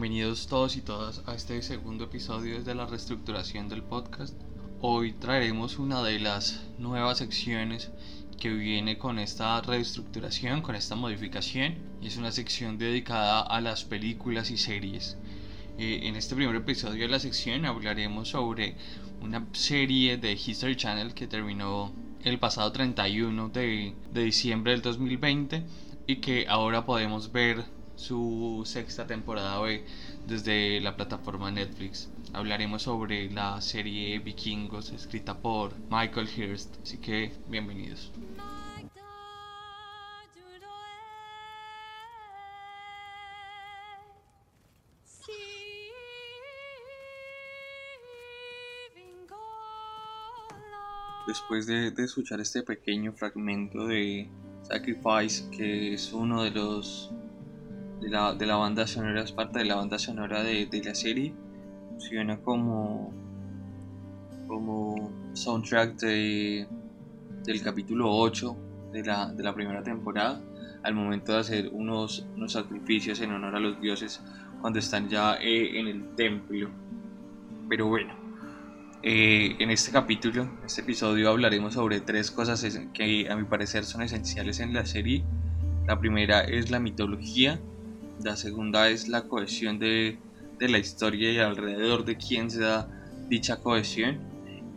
Bienvenidos todos y todas a este segundo episodio desde la reestructuración del podcast. Hoy traeremos una de las nuevas secciones que viene con esta reestructuración, con esta modificación, y es una sección dedicada a las películas y series. Eh, en este primer episodio de la sección hablaremos sobre una serie de History Channel que terminó el pasado 31 de, de diciembre del 2020 y que ahora podemos ver su sexta temporada hoy desde la plataforma Netflix. Hablaremos sobre la serie Vikingos escrita por Michael Hirst, así que bienvenidos. Después de, de escuchar este pequeño fragmento de Sacrifice, que es uno de los de la, de la banda sonora, es parte de la banda sonora de, de la serie. Funciona como, como soundtrack de, del capítulo 8 de la, de la primera temporada, al momento de hacer unos, unos sacrificios en honor a los dioses cuando están ya eh, en el templo. Pero bueno, eh, en este capítulo, en este episodio, hablaremos sobre tres cosas que a mi parecer son esenciales en la serie. La primera es la mitología, la segunda es la cohesión de, la historia y alrededor de quién se da dicha cohesión.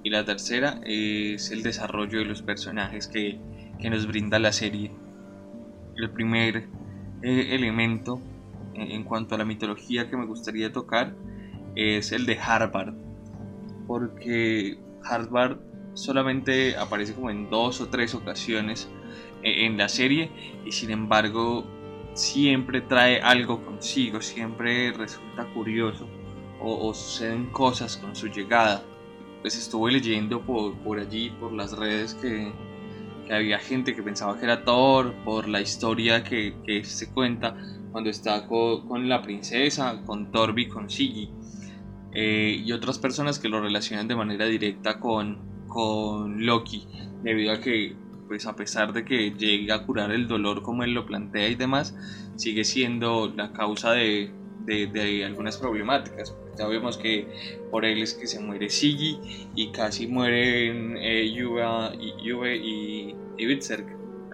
Y la tercera es el desarrollo de los personajes que, nos brinda la serie. El primer eh, elemento en cuanto a la mitología que me gustaría tocar es el de Harvard. Porque Harvard solamente aparece como en dos o tres ocasiones eh, en la serie y sin embargo siempre trae algo consigo, siempre resulta curioso o, suceden cosas con su llegada. Pues estuve leyendo por, por allí, por las redes, que, que, había gente que pensaba que era Thor, por la historia que, que se cuenta cuando está con, con, la princesa, con Torbi, con Siggy, eh, y otras personas que lo relacionan de manera directa con, con Loki, debido a que pues a pesar de que llegue a curar el dolor como él lo plantea y demás, sigue siendo la causa de, de, algunas problemáticas. Ya vemos que por él es que se muere Siggy y casi mueren eh, Juve, y, y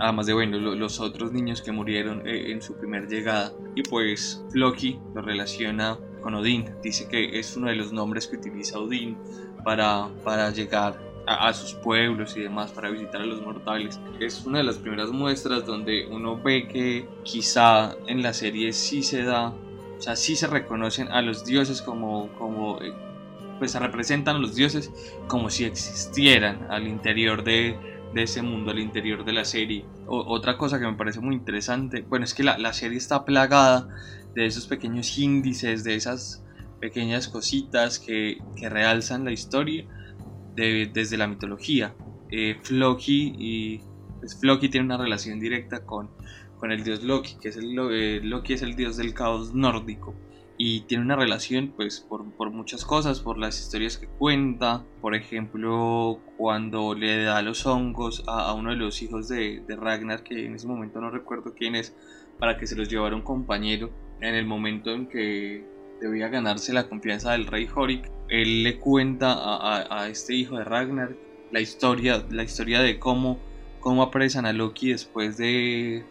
Además de bueno, los otros niños que murieron eh, en su primer llegada. Y pues Loki lo relaciona con Odín. Dice que es uno de los nombres que utiliza Odín para, para llegar a, sus pueblos y demás para visitar a los mortales. Es una de las primeras muestras donde uno ve que quizá en la serie sí se da, o sea, sí se reconocen a los dioses como, como eh, pues se representan a los dioses como si existieran al interior de, de ese mundo, al interior de la serie. otra cosa que me parece muy interesante, bueno, es que la, la serie está plagada de esos pequeños índices, de esas pequeñas cositas que, que realzan la historia desde la mitología. Eh, Floki, y, pues Floki tiene una relación directa con, con el dios Loki, que es el, eh, Loki es el dios del caos nórdico. Y tiene una relación pues por, por, muchas cosas, por las historias que cuenta, por ejemplo cuando le da los hongos a, uno de los hijos de, de, Ragnar, que en ese momento no recuerdo quién es, para que se los llevara un compañero, en el momento en que debía ganarse la confianza del rey Horik, él le cuenta a, este hijo de Ragnar la historia, la historia de cómo, cómo apresan a Loki después de,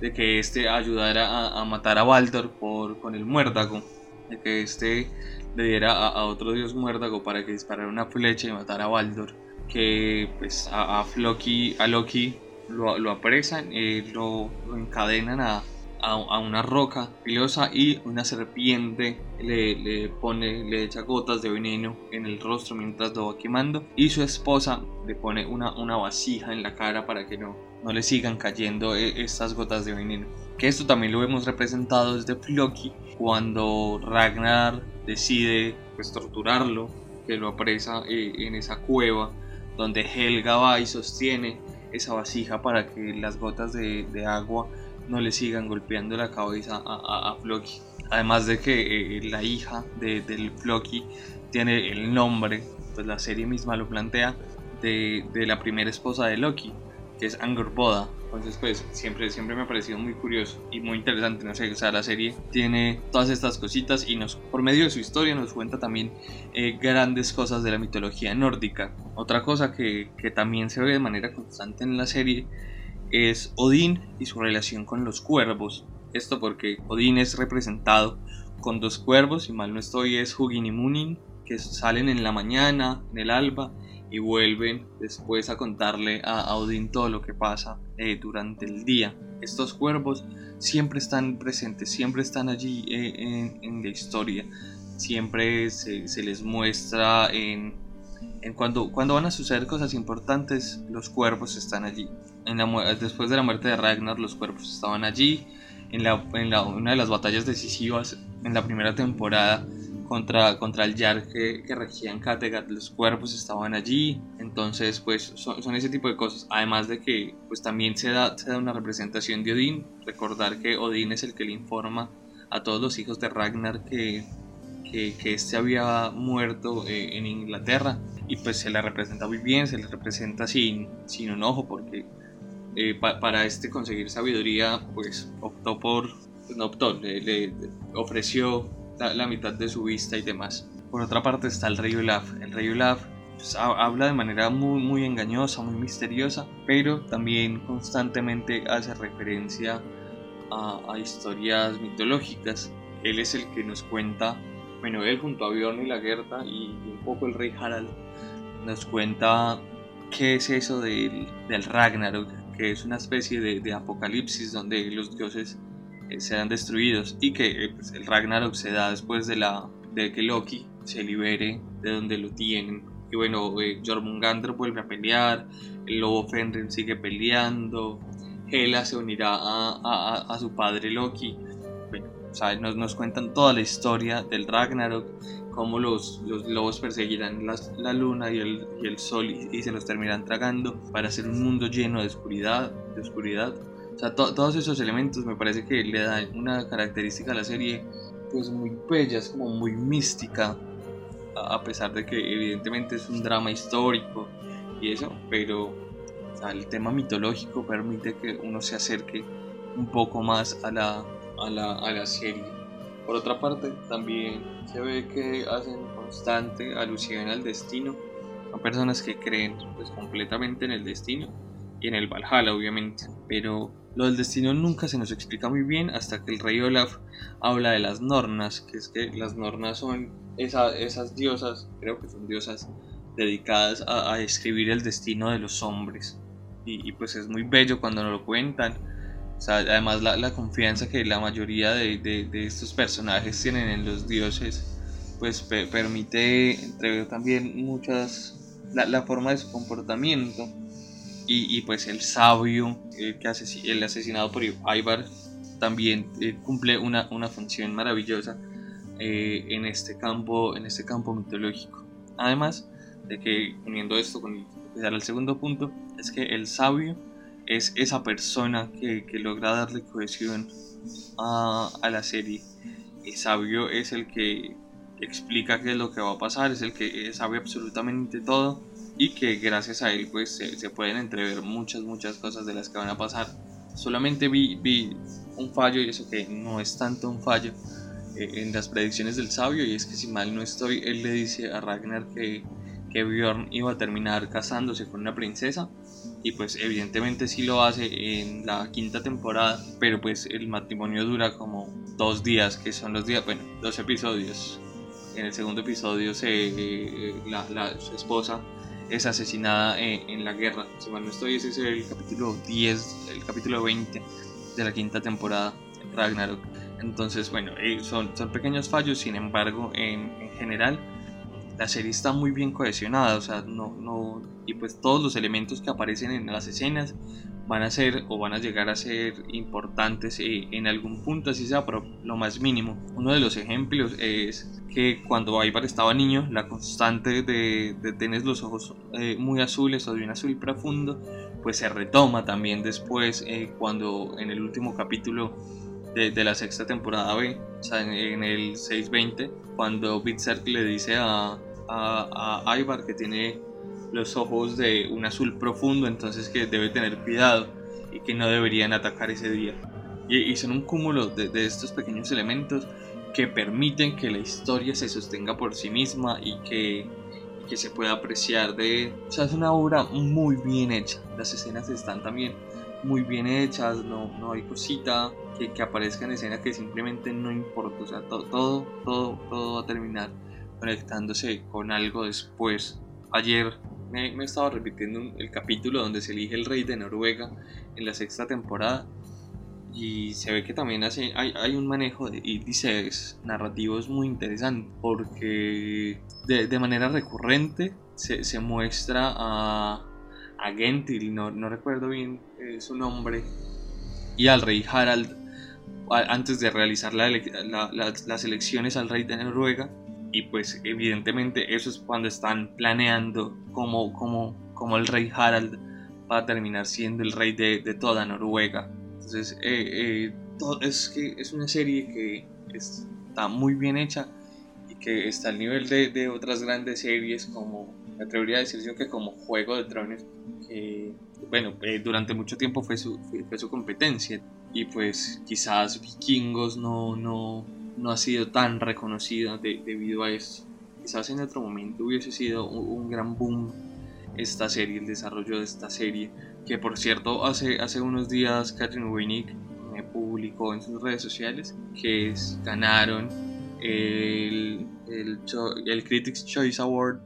de que éste ayudara a, matar a Baldur por, con el muérdago, de que éste le diera a, otro dios muérdago para que disparara una flecha y matara a Baldur, que pues a, Loki, a Loki lo, lo apresan, y lo encadenan a, a, una roca filosa y una serpiente le, pone, le echa gotas de veneno en el rostro mientras lo va quemando y su esposa le pone una, una vasija en la cara para que no, no le sigan cayendo e, estas gotas de veneno. Que esto también lo hemos representado desde Floki cuando Ragnar decide pues, torturarlo, que lo apresa eh, en esa cueva donde Helga va y sostiene esa vasija para que las gotas de, de agua no le sigan golpeando la cabeza a, a, Floki. Además de que eh, la hija de, del Floki tiene el nombre, pues la serie misma lo plantea, de, de, la primera esposa de Loki, que es Angerboda. Entonces, pues siempre, siempre me ha parecido muy curioso y muy interesante, no sé, o sea, la serie tiene todas estas cositas y nos, por medio de su historia nos cuenta también eh, grandes cosas de la mitología nórdica. Otra cosa que, que también se ve de manera constante en la serie es Odín y su relación con los cuervos. Esto porque Odín es representado con dos cuervos, si mal no estoy, es Hugin y Munin, que salen en la mañana, en el alba, y vuelven después a contarle a Odín todo lo que pasa eh, durante el día. Estos cuervos siempre están presentes, siempre están allí eh, en, la historia, siempre se, les muestra en, cuando, cuando van a suceder cosas importantes, los cuervos están allí. En la, después de la muerte de Ragnar, los cuervos estaban allí. En, la, en la, una de las batallas decisivas en la primera temporada, contra, contra el Yar que, que regía en Kattegat, los cuerpos estaban allí, entonces pues son, ese tipo de cosas, además de que pues también se da, se da una representación de Odín, recordar que Odín es el que le informa a todos los hijos de Ragnar que, que, que este había muerto eh, en Inglaterra. Y pues se le representa muy bien, se le representa sin, sin enojo porque eh, para este conseguir sabiduría pues optó por, pues, no optó, le, ofreció la, mitad de su vista y demás. Por otra parte está el rey Olaf. El rey Olaf pues, habla de manera muy, muy engañosa, muy misteriosa, pero también constantemente hace referencia a, historias mitológicas. Él es el que nos cuenta, bueno, él junto a Bjorn y la y un poco el rey Harald, nos cuenta qué es eso del, del Ragnarok, que es una especie de, de apocalipsis donde los dioses eh, sean destruidos y que eh, pues, el Ragnarok se da después de, la, de que Loki se libere de donde lo tienen. Y bueno, eh, Jormungandr vuelve a pelear, el lobo Fenrir sigue peleando, Hela se unirá a, a, a su padre Loki. Bueno, nos, nos, cuentan toda la historia del Ragnarok, cómo los, los lobos perseguirán la, la luna y el, y el sol y, y, se los terminarán tragando para hacer un mundo lleno de oscuridad, de oscuridad o sea, todos esos elementos me parece que le dan una característica a la serie pues muy bella, es como muy mística, a pesar de que evidentemente es un drama histórico y eso, pero el tema mitológico permite que uno se acerque un poco más a la, a la, a la serie. Por otra parte, también se ve que hacen constante alusión al destino a personas que creen pues completamente en el destino y en el Valhalla obviamente, pero lo del destino nunca se nos explica muy bien hasta que el rey Olaf habla de las Nornas, que es que las Nornas son esas diosas, creo que son diosas dedicadas a, a escribir el destino de los hombres. Y, pues es muy bello cuando nos lo cuentan. Además la, confianza que la mayoría de, estos personajes tienen en los dioses, pues permite entrever también muchas, la, forma de su comportamiento y, pues el sabio, el, que el asesinado por Ivar, también eh, cumple una, función maravillosa eh, en, este campo, en este campo mitológico. Además de que, uniendo esto con el, segundo punto, es que el sabio es esa persona que, que logra darle cohesión a, a, la serie. El sabio es el que explica qué es lo que va a pasar, es el que sabe absolutamente todo y que gracias a él pues se, pueden entrever muchas muchas cosas de las que van a pasar solamente vi, vi un fallo y eso que no es tanto un fallo eh, en las predicciones del sabio y es que si mal no estoy él le dice a Ragnar que, que Bjorn iba a terminar casándose con una princesa y pues evidentemente sí lo hace en la quinta temporada pero pues el matrimonio dura como dos días que son los días bueno dos episodios en el segundo episodio se, eh, la, la, esposa es asesinada eh, en, la guerra. Si mal no estoy, ese es el capítulo 10, el capítulo 20 de la quinta temporada, Ragnarok. Entonces, bueno, eh, son, son pequeños fallos, sin embargo, en, general, la serie está muy bien cohesionada, o sea, no, no, y pues todos los elementos que aparecen en las escenas van a ser o van a llegar a ser importantes eh, en algún punto, así sea, pero lo más mínimo. Uno de los ejemplos es que cuando Ivar estaba niño, la constante de, tener los ojos eh, muy azules o de un azul profundo, pues se retoma también después eh, cuando en el último capítulo de, la sexta temporada B, o sea, en, el 620, cuando Bitzer le dice a, a, a Ivar que tiene los ojos de un azul profundo, entonces que debe tener cuidado. y que no deberían atacar ese día. Y, son un cúmulo de, de, estos pequeños elementos que permiten que la historia se sostenga por sí misma y que, que se pueda apreciar de... O sea, es una obra muy bien hecha. Las escenas están también muy bien hechas, no, no hay cosita que, que aparezca en escena que simplemente no importa. O sea, todo, todo, todo, todo va a terminar conectándose con algo después. Ayer me, me estaba repitiendo el capítulo donde se elige el rey de Noruega en la sexta temporada y se ve que también hace, hay, hay un manejo de índices narrativos muy interesante porque de, de manera recurrente se, se, muestra a, a Gentil, no, no recuerdo bien eh, su nombre, y al rey Harald antes de realizar la, la, las elecciones al rey de Noruega y pues evidentemente eso es cuando están planeando cómo, cómo, cómo el rey Harald va a terminar siendo el rey de, de toda Noruega. Entonces eh, eh, es, que es una serie que está muy bien hecha y que está al nivel de, de otras grandes series como, me atrevería a decir yo que como Juego de Tronos, que bueno, eh, durante mucho tiempo fue su, fue su competencia y pues quizás Vikingos no, no, no ha sido tan reconocida debido a eso. Quizás en otro momento hubiese sido un, gran boom esta serie, el desarrollo de esta serie, que por cierto hace, hace unos días Catherine Winnick me publicó en sus redes sociales que ganaron el, el Critics Choice Award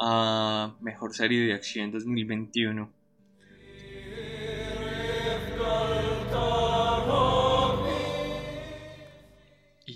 a Mejor Serie de Acción 2021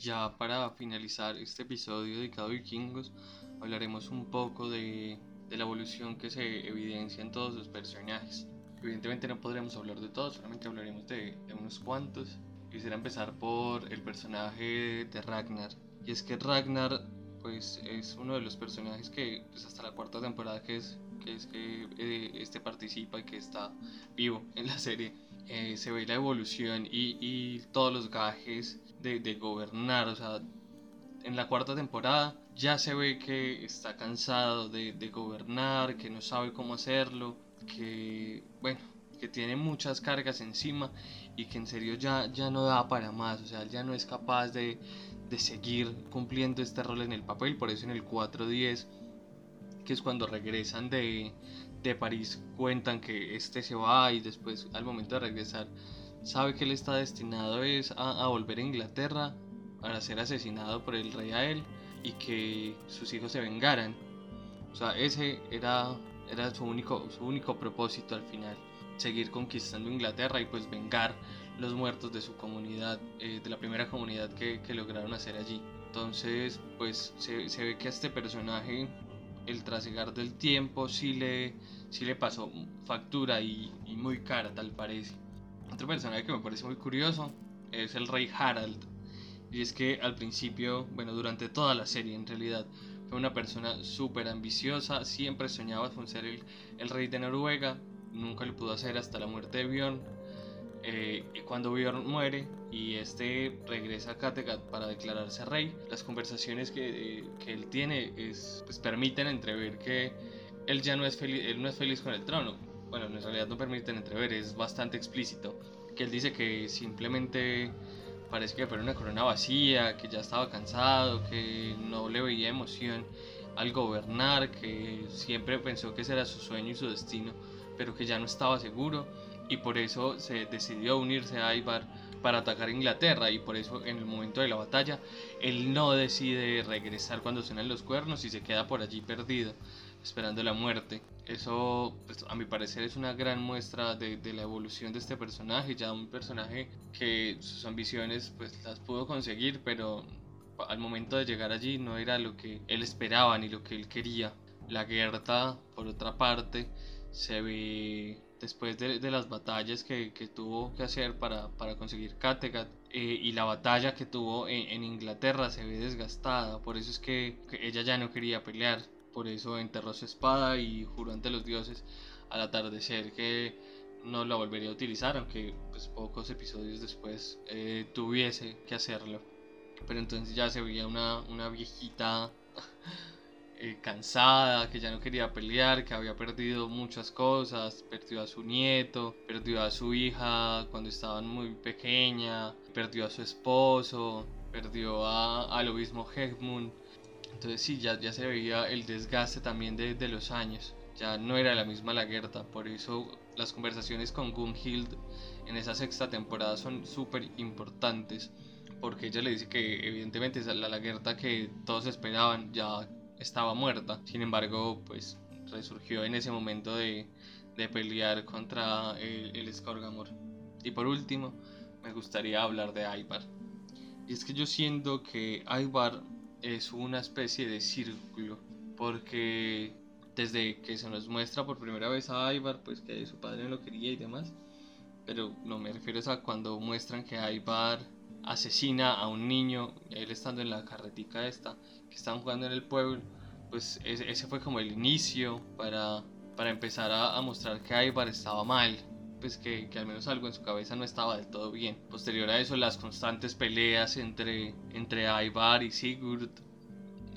ya para finalizar este episodio dedicado a vikingos, hablaremos un poco de, de, la evolución que se evidencia en todos los personajes. Evidentemente no podremos hablar de todos, solamente hablaremos de, de unos cuantos. Quisiera empezar por el personaje de Ragnar. Y es que Ragnar pues es uno de los personajes que pues, hasta la cuarta temporada que es que es que eh, este participa y que está vivo en la serie eh, se ve la evolución y, y todos los gajes de, gobernar. O sea, en la cuarta temporada ya se ve que está cansado de, gobernar, que no sabe cómo hacerlo, que, bueno, que tiene muchas cargas encima y que en serio ya, ya no da para más. O sea, ya no es capaz de, de seguir cumpliendo este rol en el papel. Por eso en el 4-10, que es cuando regresan de, de París, cuentan que este se va y después al momento de regresar sabe que él está destinado es a, volver a Inglaterra para ser asesinado por el rey a él y que sus hijos se vengaran. O sea, ese era, era su, único, su único propósito al final, seguir conquistando Inglaterra y pues vengar los muertos de su comunidad, eh, de la primera comunidad que, que, lograron hacer allí. Entonces, pues se, se, ve que a este personaje el trasegar del tiempo sí le, sí le pasó factura y, y muy cara tal parece. Otro personaje que me parece muy curioso es el rey Harald. Y es que al principio, bueno, durante toda la serie en realidad, fue una persona súper ambiciosa, siempre soñaba con ser el, el, rey de Noruega, nunca lo pudo hacer hasta la muerte de Bjorn. Eh, cuando Bjorn muere y este regresa a Kattegat para declararse rey, las conversaciones que, que él tiene es, pues, permiten entrever que él ya no es, feliz, él no es feliz con el trono, bueno, en realidad no permiten entrever, es bastante explícito, que él dice que simplemente parece que fue una corona vacía, que ya estaba cansado, que no le veía emoción al gobernar, que siempre pensó que ese era su sueño y su destino, pero que ya no estaba seguro y por eso se decidió unirse a Ibar para atacar Inglaterra y por eso en el momento de la batalla él no decide regresar cuando suenan los cuernos y se queda por allí perdido esperando la muerte. Eso, pues, a mi parecer, es una gran muestra de, de, la evolución de este personaje. Ya un personaje que sus ambiciones pues, las pudo conseguir, pero al momento de llegar allí no era lo que él esperaba ni lo que él quería. La Gerta, por otra parte, se ve después de, de las batallas que, que, tuvo que hacer para, para conseguir Kattegat eh, y la batalla que tuvo en, en, Inglaterra se ve desgastada. Por eso es que, ella ya no quería pelear por eso enterró su espada y juró ante los dioses al atardecer que no la volvería a utilizar, aunque pues, pocos episodios después eh, tuviese que hacerlo. Pero entonces ya se veía una, una viejita eh, cansada, que ya no quería pelear, que había perdido muchas cosas, perdió a su nieto, perdió a su hija cuando estaban muy pequeña, perdió a su esposo, perdió a, al obispo Hegmund. Entonces sí, ya, ya se veía el desgaste también de, de los años. Ya no era la misma la Gerta, por eso las conversaciones con Gunhild en esa sexta temporada son súper importantes porque ella le dice que evidentemente la Lagerta que todos esperaban ya estaba muerta. Sin embargo, pues resurgió en ese momento de, de pelear contra el, el Skorgamor. Y por último, me gustaría hablar de Ivar. Y es que yo siento que Ivar es una especie de círculo, porque desde que se nos muestra por primera vez a Ivar, pues que su padre no lo quería y demás, pero no me refiero a cuando muestran que Ivar asesina a un niño, él estando en la carretica esta, que están jugando en el pueblo, pues ese, fue como el inicio para, para empezar a, mostrar que Ivar estaba mal, pues que, al menos algo en su cabeza no estaba del todo bien. Posterior a eso, las constantes peleas entre, entre y Sigurd,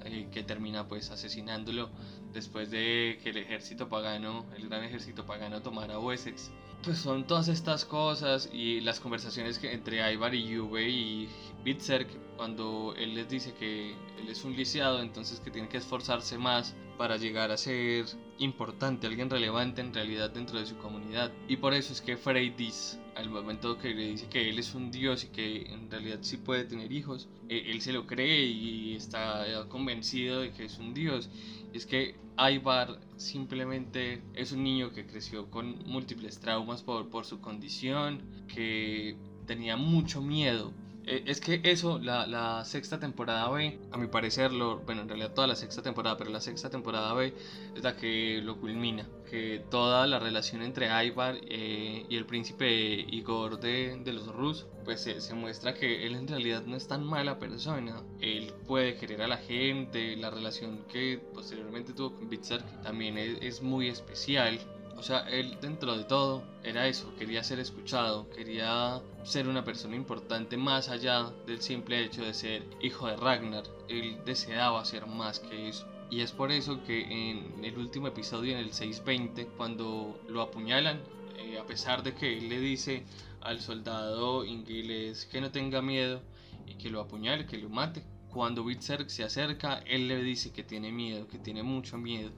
eh, que termina pues asesinándolo después de que el ejército pagano, el gran ejército pagano tomara Wessex pues son todas estas cosas y las conversaciones que entre Ivar y Juve y Bitzerk cuando él les dice que él es un lisiado, entonces que tiene que esforzarse más para llegar a ser importante, alguien relevante en realidad dentro de su comunidad. Y por eso es que Freydis, al momento que le dice que él es un dios y que en realidad sí puede tener hijos, eh, él se lo cree y está convencido de que es un dios. Es que Ivar simplemente es un niño que creció con múltiples traumas por, por su condición, que tenía mucho miedo es que eso, la, la, sexta temporada B, a mi parecer, lo, bueno, en realidad toda la sexta temporada, pero la sexta temporada B es la que lo culmina. Que toda la relación entre Ivar eh, y el príncipe Igor de, de los Rus, pues se, muestra que él en realidad no es tan mala persona. Él puede querer a la gente, la relación que posteriormente tuvo con Bitzark también es muy especial. O sea, él dentro de todo era eso, quería ser escuchado, quería ser una persona importante más allá del simple hecho de ser hijo de Ragnar. Él deseaba ser más que eso. Y es por eso que en el último episodio, en el 620, cuando lo apuñalan, eh, a pesar de que él le dice al soldado inglés que no tenga miedo y que lo apuñale, que lo mate, cuando Witzer se acerca, él le dice que tiene miedo, que tiene mucho miedo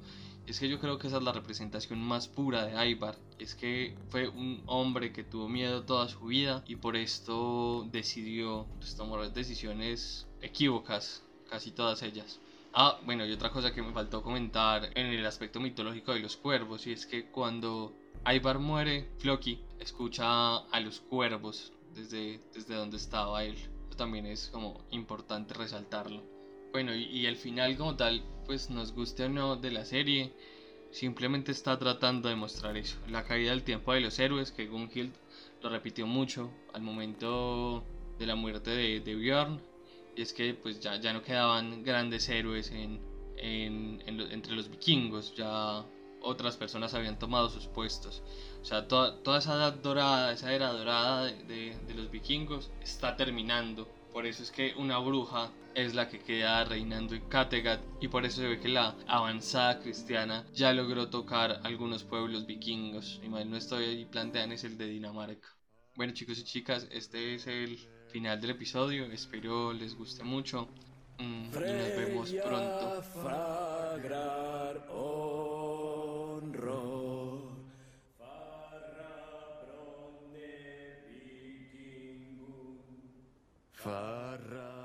es que yo creo que esa es la representación más pura de Ivar. Es que fue un hombre que tuvo miedo toda su vida y por esto decidió pues, tomar decisiones equívocas, casi todas ellas. Ah, bueno, y otra cosa que me faltó comentar en el aspecto mitológico de los cuervos, y es que cuando Ivar muere, Floki escucha a los cuervos desde, desde donde estaba él. También es como importante resaltarlo. Bueno, y, y, el final como tal, pues nos guste o no de la serie, simplemente está tratando de mostrar eso. La caída del tiempo de los héroes, que Gunhild lo repitió mucho al momento de la muerte de, de Bjorn. Y es que pues ya, ya no quedaban grandes héroes en, en, entre los vikingos, ya otras personas habían tomado sus puestos. O sea, toda, toda esa edad dorada, esa era dorada de, de los vikingos está terminando. Por eso es que una bruja es la que queda reinando en Kattegat y por eso se ve que la avanzada cristiana ya logró tocar algunos pueblos vikingos. Y mal no estoy ahí plantean es el de Dinamarca. Bueno chicos y chicas, este es el final del episodio. Espero les guste mucho. Mm, y nos vemos pronto. Farah.